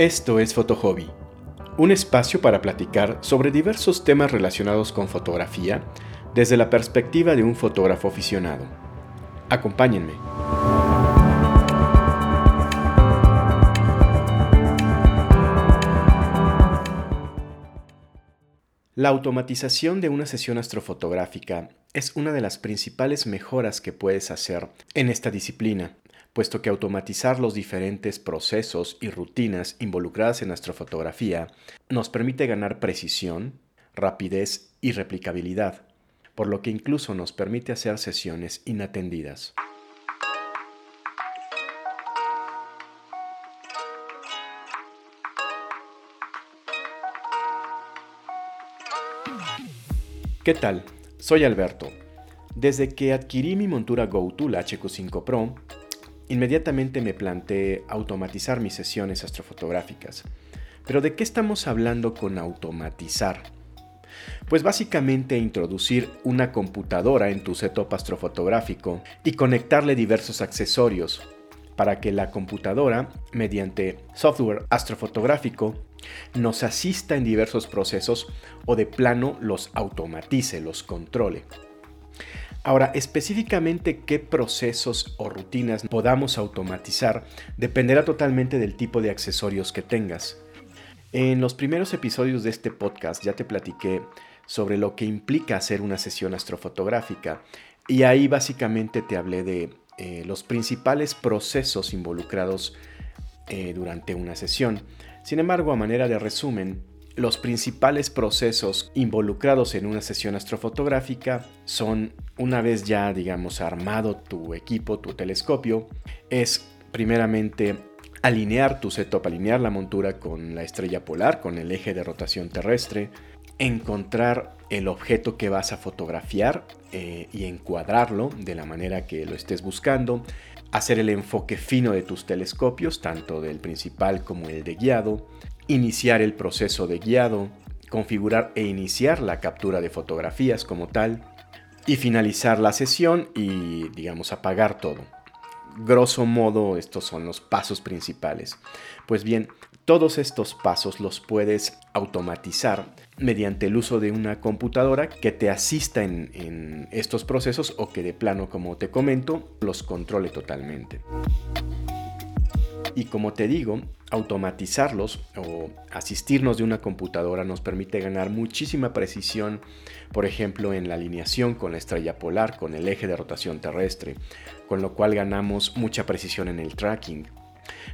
Esto es Fotohobby, un espacio para platicar sobre diversos temas relacionados con fotografía desde la perspectiva de un fotógrafo aficionado. Acompáñenme. La automatización de una sesión astrofotográfica es una de las principales mejoras que puedes hacer en esta disciplina, puesto que automatizar los diferentes procesos y rutinas involucradas en astrofotografía nos permite ganar precisión, rapidez y replicabilidad, por lo que incluso nos permite hacer sesiones inatendidas. ¿Qué tal? Soy Alberto. Desde que adquirí mi montura GoTool HQ5 Pro, inmediatamente me planteé automatizar mis sesiones astrofotográficas. Pero ¿de qué estamos hablando con automatizar? Pues básicamente introducir una computadora en tu setup astrofotográfico y conectarle diversos accesorios para que la computadora, mediante software astrofotográfico, nos asista en diversos procesos o de plano los automatice, los controle. Ahora, específicamente qué procesos o rutinas podamos automatizar dependerá totalmente del tipo de accesorios que tengas. En los primeros episodios de este podcast ya te platiqué sobre lo que implica hacer una sesión astrofotográfica y ahí básicamente te hablé de eh, los principales procesos involucrados eh, durante una sesión. Sin embargo, a manera de resumen, los principales procesos involucrados en una sesión astrofotográfica son, una vez ya, digamos, armado tu equipo, tu telescopio, es primeramente alinear tu setup, alinear la montura con la estrella polar, con el eje de rotación terrestre, encontrar el objeto que vas a fotografiar eh, y encuadrarlo de la manera que lo estés buscando, hacer el enfoque fino de tus telescopios, tanto del principal como el de guiado, iniciar el proceso de guiado, configurar e iniciar la captura de fotografías como tal, y finalizar la sesión y, digamos, apagar todo. Grosso modo, estos son los pasos principales. Pues bien, todos estos pasos los puedes automatizar mediante el uso de una computadora que te asista en, estos procesos o que de plano, como te comento, los controle totalmente. Y como te digo, automatizarlos o asistirnos de una computadora nos permite ganar muchísima precisión, por ejemplo, en la alineación con la estrella polar, con el eje de rotación terrestre, con lo cual ganamos mucha precisión en el tracking.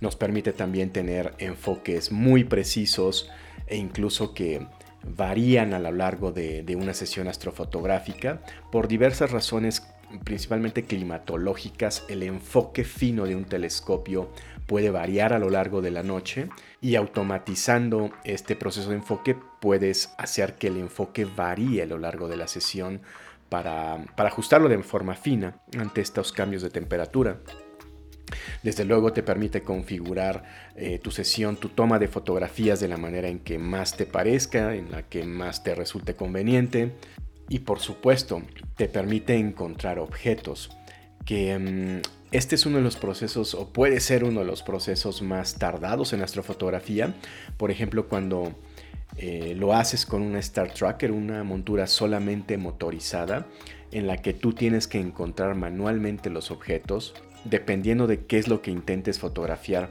Nos permite también tener enfoques muy precisos e incluso que varían a lo largo de, una sesión astrofotográfica por diversas razones principalmente climatológicas, el enfoque fino de un telescopio puede variar a lo largo de la noche y automatizando este proceso de enfoque puedes hacer que el enfoque varíe a lo largo de la sesión para, para ajustarlo de forma fina ante estos cambios de temperatura. Desde luego te permite configurar eh, tu sesión, tu toma de fotografías de la manera en que más te parezca, en la que más te resulte conveniente. Y por supuesto, te permite encontrar objetos que mm, este es uno de los procesos, o puede ser uno de los procesos más tardados en astrofotografía. Por ejemplo, cuando eh, lo haces con una Star Tracker, una montura solamente motorizada, en la que tú tienes que encontrar manualmente los objetos, dependiendo de qué es lo que intentes fotografiar,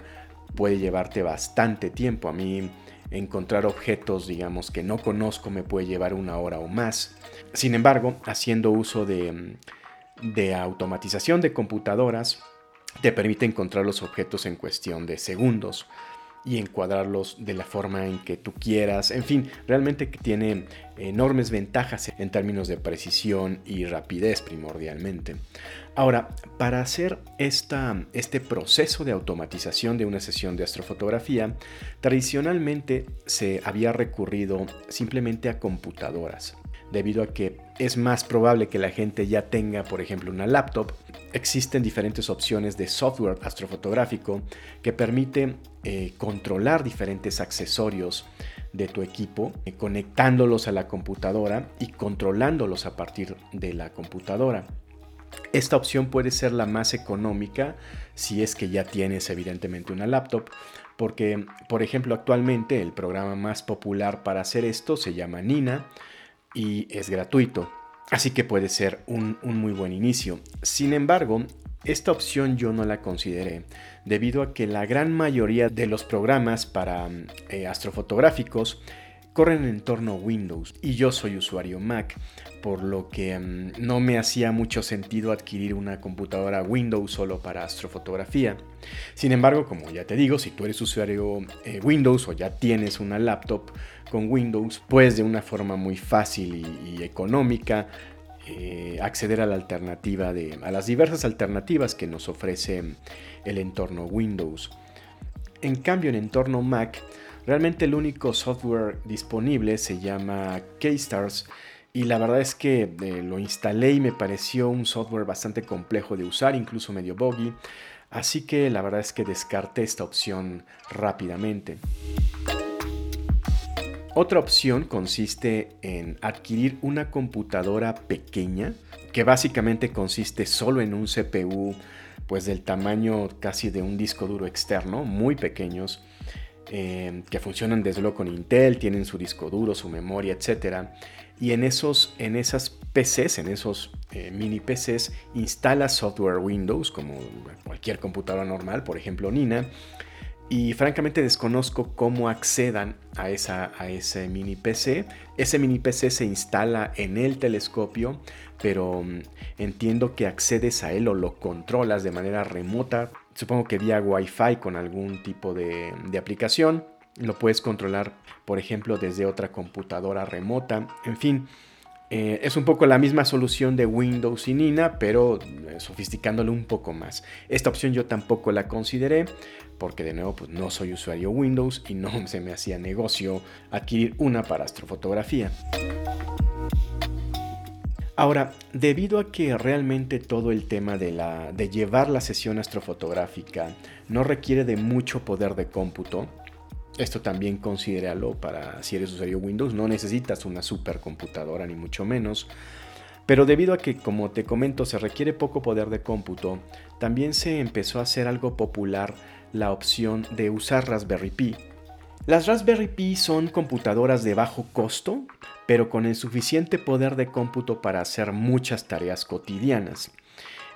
puede llevarte bastante tiempo. A mí encontrar objetos, digamos, que no conozco me puede llevar una hora o más. Sin embargo, haciendo uso de, de automatización de computadoras, te permite encontrar los objetos en cuestión de segundos y encuadrarlos de la forma en que tú quieras. En fin, realmente tiene enormes ventajas en términos de precisión y rapidez primordialmente. Ahora, para hacer esta, este proceso de automatización de una sesión de astrofotografía, tradicionalmente se había recurrido simplemente a computadoras debido a que es más probable que la gente ya tenga, por ejemplo, una laptop. Existen diferentes opciones de software astrofotográfico que permite eh, controlar diferentes accesorios de tu equipo, eh, conectándolos a la computadora y controlándolos a partir de la computadora. Esta opción puede ser la más económica si es que ya tienes evidentemente una laptop, porque, por ejemplo, actualmente el programa más popular para hacer esto se llama Nina y es gratuito. Así que puede ser un, muy buen inicio. Sin embargo, esta opción yo no la consideré, debido a que la gran mayoría de los programas para eh, astrofotográficos corren en entorno Windows y yo soy usuario Mac, por lo que mm, no me hacía mucho sentido adquirir una computadora Windows solo para astrofotografía. Sin embargo, como ya te digo, si tú eres usuario eh, Windows o ya tienes una laptop con Windows, puedes de una forma muy fácil y, económica eh, acceder a la alternativa de, a las diversas alternativas que nos ofrece el entorno Windows. En cambio, en entorno Mac, realmente el único software disponible se llama K-Stars y la verdad es que eh, lo instalé y me pareció un software bastante complejo de usar, incluso medio buggy. Así que la verdad es que descarté esta opción rápidamente. Otra opción consiste en adquirir una computadora pequeña, que básicamente consiste solo en un CPU pues del tamaño casi de un disco duro externo, muy pequeños, eh, que funcionan desde luego con Intel, tienen su disco duro, su memoria, etcétera y en, esos, en esas PCs, en esos eh, mini PCs, instala software Windows como cualquier computadora normal, por ejemplo Nina. Y francamente desconozco cómo accedan a, esa, a ese mini PC. Ese mini PC se instala en el telescopio, pero mm, entiendo que accedes a él o lo controlas de manera remota. Supongo que vía Wi-Fi con algún tipo de, aplicación. Lo puedes controlar, por ejemplo, desde otra computadora remota. En fin, eh, es un poco la misma solución de Windows y Nina, pero eh, sofisticándolo un poco más. Esta opción yo tampoco la consideré porque de nuevo pues, no soy usuario Windows y no se me hacía negocio adquirir una para astrofotografía. Ahora, debido a que realmente todo el tema de, la, de llevar la sesión astrofotográfica no requiere de mucho poder de cómputo, esto también considéralo para si eres usuario Windows, no necesitas una supercomputadora ni mucho menos. Pero debido a que, como te comento, se requiere poco poder de cómputo, también se empezó a hacer algo popular la opción de usar Raspberry Pi. Las Raspberry Pi son computadoras de bajo costo, pero con el suficiente poder de cómputo para hacer muchas tareas cotidianas.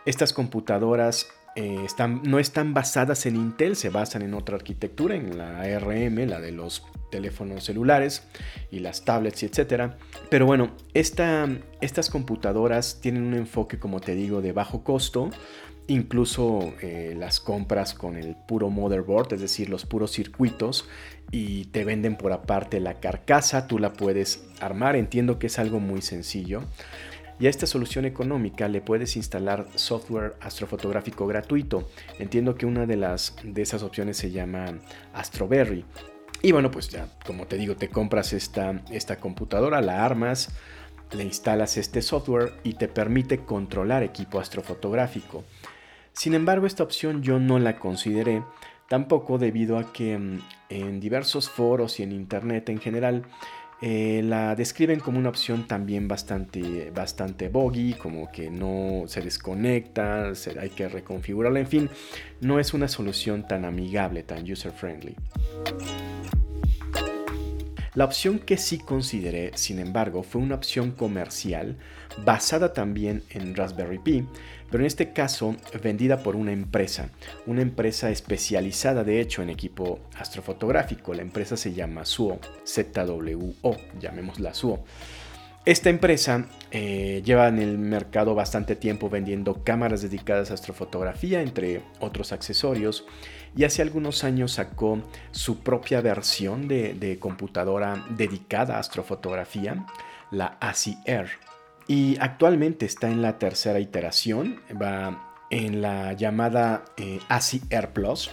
Estas computadoras eh, no están basadas en Intel, se basan en otra arquitectura, en la ARM, la de los teléfonos celulares y las tablets, etc. Pero bueno, estas computadoras tienen un enfoque, como te digo, de bajo costo. Incluso eh, las compras con el puro motherboard, es decir, los puros circuitos, y te venden por aparte la carcasa, tú la puedes armar, entiendo que es algo muy sencillo. Y a esta solución económica le puedes instalar software astrofotográfico gratuito. Entiendo que una de, las, de esas opciones se llama Astroberry. Y bueno, pues ya, como te digo, te compras esta, esta computadora, la armas, le instalas este software y te permite controlar equipo astrofotográfico. Sin embargo, esta opción yo no la consideré, tampoco debido a que mm, en diversos foros y en internet en general eh, la describen como una opción también bastante, bastante buggy, como que no se desconecta, hay que reconfigurarla, en fin, no es una solución tan amigable, tan user friendly. La opción que sí consideré, sin embargo, fue una opción comercial basada también en Raspberry Pi, pero en este caso vendida por una empresa, una empresa especializada de hecho en equipo astrofotográfico. La empresa se llama SUO, ZWO, llamémosla SUO. Esta empresa eh, lleva en el mercado bastante tiempo vendiendo cámaras dedicadas a astrofotografía, entre otros accesorios, y hace algunos años sacó su propia versión de, computadora dedicada a astrofotografía, la ASI Air. Y actualmente está en la tercera iteración, va en la llamada eh, ASI Air Plus.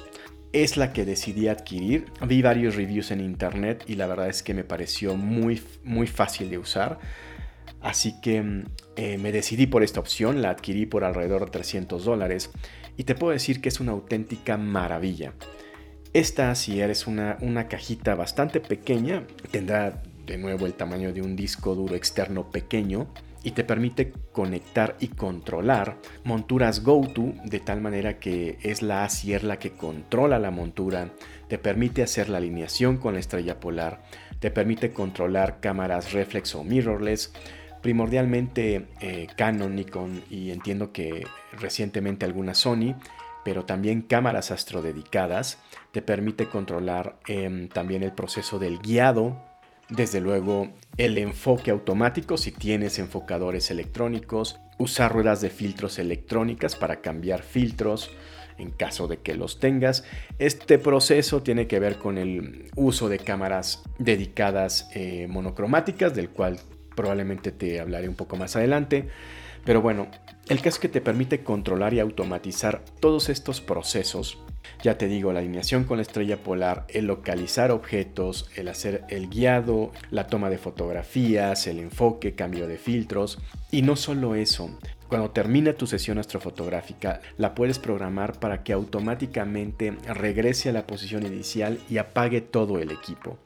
Es la que decidí adquirir. Vi varios reviews en internet y la verdad es que me pareció muy, muy fácil de usar. Así que eh, me decidí por esta opción, la adquirí por alrededor de 300 dólares y te puedo decir que es una auténtica maravilla. Esta, si eres una, una cajita bastante pequeña, tendrá de nuevo el tamaño de un disco duro externo pequeño, y te permite conectar y controlar monturas GoTo de tal manera que es la ASIER la que controla la montura, te permite hacer la alineación con la estrella polar, te permite controlar cámaras reflex o mirrorless, primordialmente eh, Canon, Nikon y entiendo que recientemente alguna Sony, pero también cámaras astrodedicadas, te permite controlar em, también el proceso del guiado desde luego, el enfoque automático si tienes enfocadores electrónicos, usar ruedas de filtros electrónicas para cambiar filtros en caso de que los tengas. Este proceso tiene que ver con el uso de cámaras dedicadas eh, monocromáticas, del cual probablemente te hablaré un poco más adelante. Pero bueno, el caso que te permite controlar y automatizar todos estos procesos ya te digo, la alineación con la estrella polar, el localizar objetos, el hacer el guiado, la toma de fotografías, el enfoque, cambio de filtros. Y no solo eso, cuando termina tu sesión astrofotográfica, la puedes programar para que automáticamente regrese a la posición inicial y apague todo el equipo.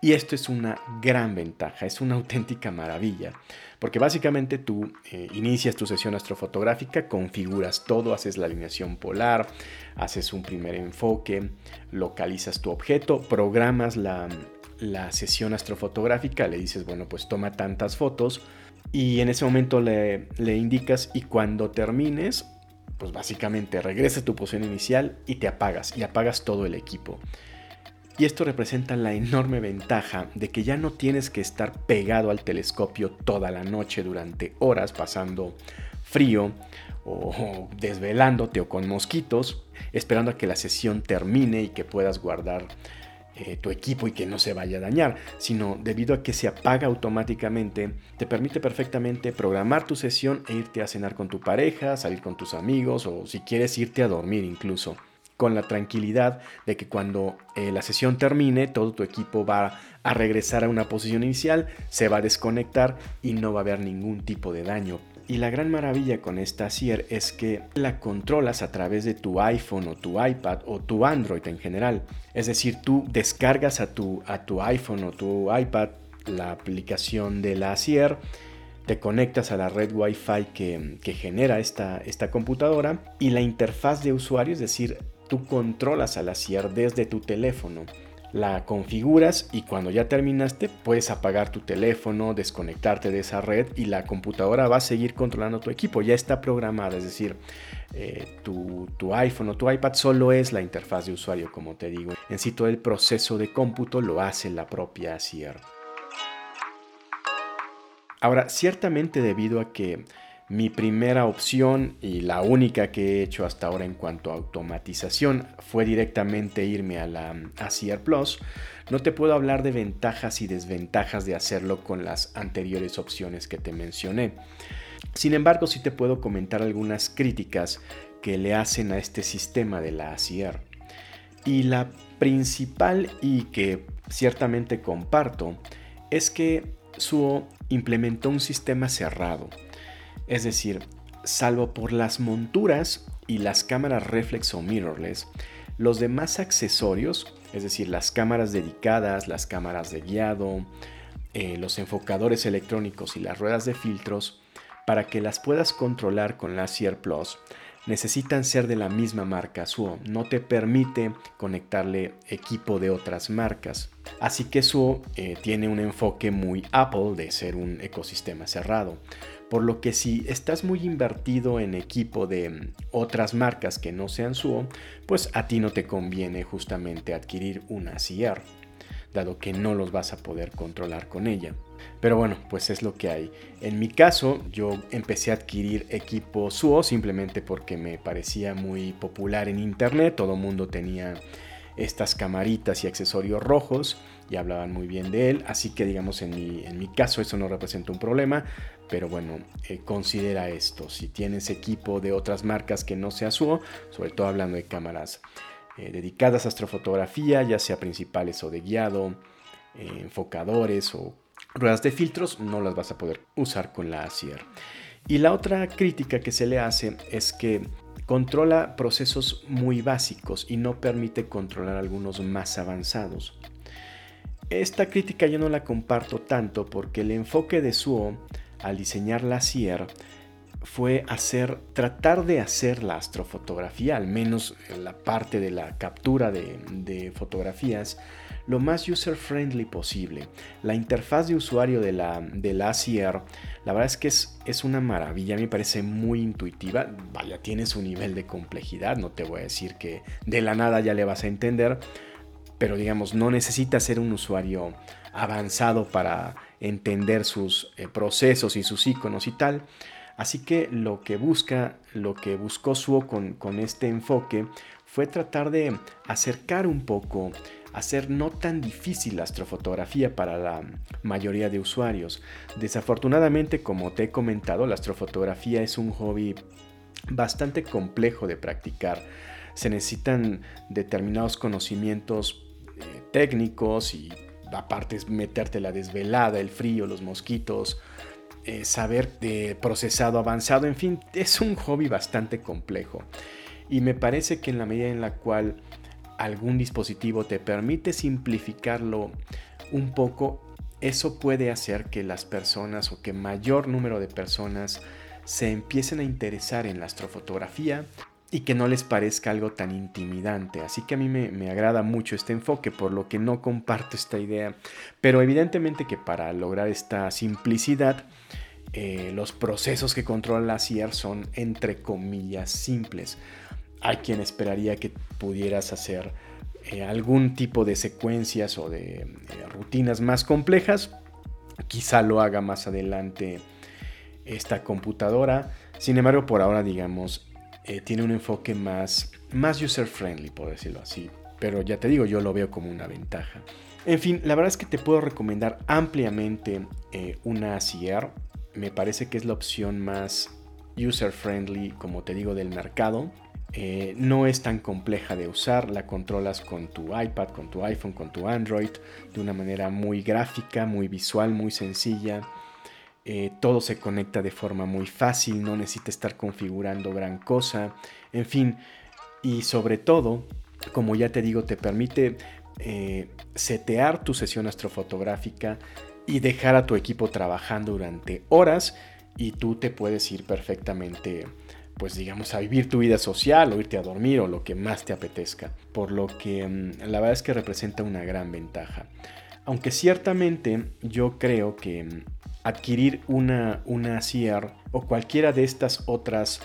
Y esto es una gran ventaja, es una auténtica maravilla, porque básicamente tú eh, inicias tu sesión astrofotográfica, configuras todo, haces la alineación polar, haces un primer enfoque, localizas tu objeto, programas la, sesión astrofotográfica, le dices, bueno, pues toma tantas fotos y en ese momento le, le indicas y cuando termines, pues básicamente regresa a tu posición inicial y te apagas y apagas todo el equipo. Y esto representa la enorme ventaja de que ya no tienes que estar pegado al telescopio toda la noche durante horas pasando frío o desvelándote o con mosquitos, esperando a que la sesión termine y que puedas guardar eh, tu equipo y que no se vaya a dañar, sino debido a que se apaga automáticamente, te permite perfectamente programar tu sesión e irte a cenar con tu pareja, salir con tus amigos o si quieres irte a dormir incluso con la tranquilidad de que cuando eh, la sesión termine, todo tu equipo va a regresar a una posición inicial, se va a desconectar y no va a haber ningún tipo de daño. Y la gran maravilla con esta SIER es que la controlas a través de tu iPhone o tu iPad o tu Android en general. Es decir, tú descargas a tu, a tu iPhone o tu iPad la aplicación de la SIER te conectas a la red Wi-Fi que, que genera esta, esta, computadora y la interfaz de usuario, es decir, tú controlas a la SIER desde tu teléfono. La configuras y cuando ya terminaste puedes apagar tu teléfono, desconectarte de esa red y la computadora va a seguir controlando tu equipo. Ya está programada, es decir, eh, tu, iPhone o tu iPad solo es la interfaz de usuario, como te digo. En sí todo el proceso de cómputo lo hace la propia SIER. Ahora, ciertamente debido a que mi primera opción y la única que he hecho hasta ahora en cuanto a automatización fue directamente irme a la a Plus. No te puedo hablar de ventajas y desventajas de hacerlo con las anteriores opciones que te mencioné. Sin embargo, sí te puedo comentar algunas críticas que le hacen a este sistema de la ACR. Y la principal y que ciertamente comparto es que Suo implementó un sistema cerrado es decir, salvo por las monturas y las cámaras reflex o mirrorless, los demás accesorios, es decir, las cámaras dedicadas, las cámaras de guiado, eh, los enfocadores electrónicos y las ruedas de filtros, para que las puedas controlar con la Sierra Plus, necesitan ser de la misma marca Suo, no te permite conectarle equipo de otras marcas. Así que Suo eh, tiene un enfoque muy Apple de ser un ecosistema cerrado. Por lo que si estás muy invertido en equipo de mm, otras marcas que no sean Suo, pues a ti no te conviene justamente adquirir una CR, dado que no los vas a poder controlar con ella. Pero bueno, pues es lo que hay. En mi caso, yo empecé a adquirir equipo Suo simplemente porque me parecía muy popular en internet, todo mundo tenía estas camaritas y accesorios rojos y hablaban muy bien de él, así que digamos en mi, en mi caso eso no representa un problema, pero bueno, eh, considera esto, si tienes equipo de otras marcas que no sea Suo, sobre todo hablando de cámaras eh, dedicadas a astrofotografía, ya sea principales o de guiado, eh, enfocadores o ruedas de filtros, no las vas a poder usar con la ASIER. Y la otra crítica que se le hace es que controla procesos muy básicos y no permite controlar algunos más avanzados. Esta crítica yo no la comparto tanto porque el enfoque de Suo al diseñar la Sierra fue hacer, tratar de hacer la astrofotografía, al menos la parte de la captura de, fotografías, lo más user-friendly posible. La interfaz de usuario de la, de la la verdad es que es, es una maravilla, me parece muy intuitiva. Vaya, tiene su nivel de complejidad, no te voy a decir que de la nada ya le vas a entender, pero digamos, no necesita ser un usuario avanzado para entender sus eh, procesos y sus iconos y tal. Así que lo que busca, lo que buscó Suo con, con este enfoque fue tratar de acercar un poco, hacer no tan difícil la astrofotografía para la mayoría de usuarios. Desafortunadamente, como te he comentado, la astrofotografía es un hobby bastante complejo de practicar. Se necesitan determinados conocimientos eh, técnicos y aparte es meterte la desvelada, el frío, los mosquitos, eh, saber de procesado avanzado, en fin, es un hobby bastante complejo. Y me parece que en la medida en la cual algún dispositivo te permite simplificarlo un poco, eso puede hacer que las personas o que mayor número de personas se empiecen a interesar en la astrofotografía y que no les parezca algo tan intimidante. Así que a mí me, agrada mucho este enfoque, por lo que no comparto esta idea. Pero evidentemente que para lograr esta simplicidad, eh, los procesos que controla la CIER son entre comillas simples. Hay quien esperaría que pudieras hacer eh, algún tipo de secuencias o de eh, rutinas más complejas. Quizá lo haga más adelante esta computadora. Sin embargo, por ahora, digamos, eh, tiene un enfoque más, más user-friendly, por decirlo así. Pero ya te digo, yo lo veo como una ventaja. En fin, la verdad es que te puedo recomendar ampliamente eh, una CR. Me parece que es la opción más user-friendly, como te digo, del mercado. Eh, no es tan compleja de usar, la controlas con tu iPad, con tu iPhone, con tu Android, de una manera muy gráfica, muy visual, muy sencilla. Eh, todo se conecta de forma muy fácil, no necesita estar configurando gran cosa, en fin, y sobre todo, como ya te digo, te permite eh, setear tu sesión astrofotográfica y dejar a tu equipo trabajando durante horas y tú te puedes ir perfectamente pues digamos a vivir tu vida social o irte a dormir o lo que más te apetezca por lo que mm, la verdad es que representa una gran ventaja. Aunque ciertamente yo creo que mm, adquirir una, una o cualquiera de estas otras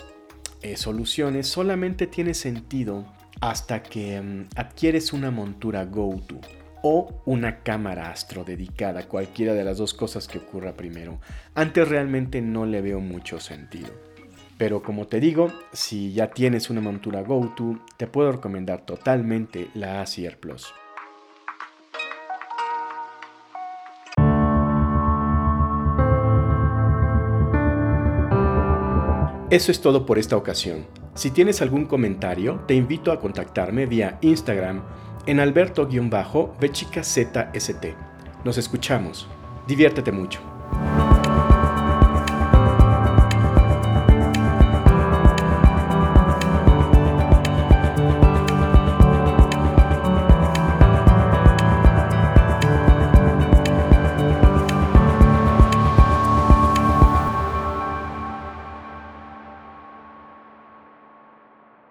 eh, soluciones solamente tiene sentido hasta que mm, adquieres una montura GoTo o una cámara astro dedicada, cualquiera de las dos cosas que ocurra primero. Antes realmente no le veo mucho sentido. Pero como te digo, si ya tienes una montura GoTo, te puedo recomendar totalmente la ACR Plus. Eso es todo por esta ocasión. Si tienes algún comentario, te invito a contactarme vía Instagram en alberto-bechicazst. Nos escuchamos. Diviértete mucho.